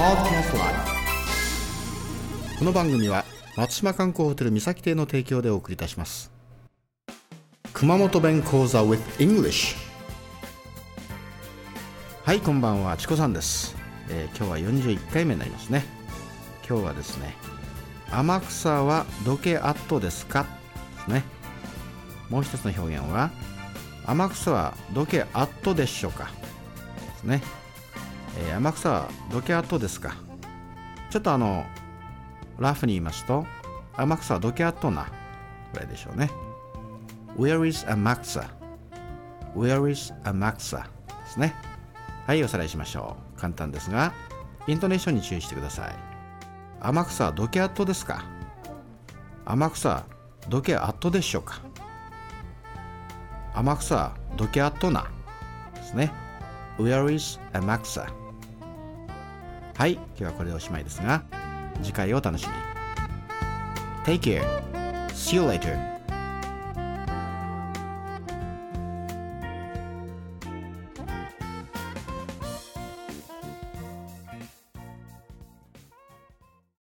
Podcast l i この番組は松島観光ホテル三崎邸の提供でお送りいたします。熊本弁講座 with English はいこんばんはチコさんです、えー今日は41回目になりますね。今日はですね天草はどけアットですか？ですね。もう一つの表現は天草はどけアットでしょうか？ですね、えー天草はどけアットですか。ちょっとあのラフに言いますと天草はどけアットなぐらいでしょうね。Where is Amaxa? Where is Amaxa? ですね。はいおさらいしましょう。簡単ですがイントネーションに注意してください。天草はどけアットですか。天草どけアットでしょうか。天草どけアットなですね。Where is Amaxa? はい今日はこれでおしまいですが次回をお楽しみに。Take care. See you later.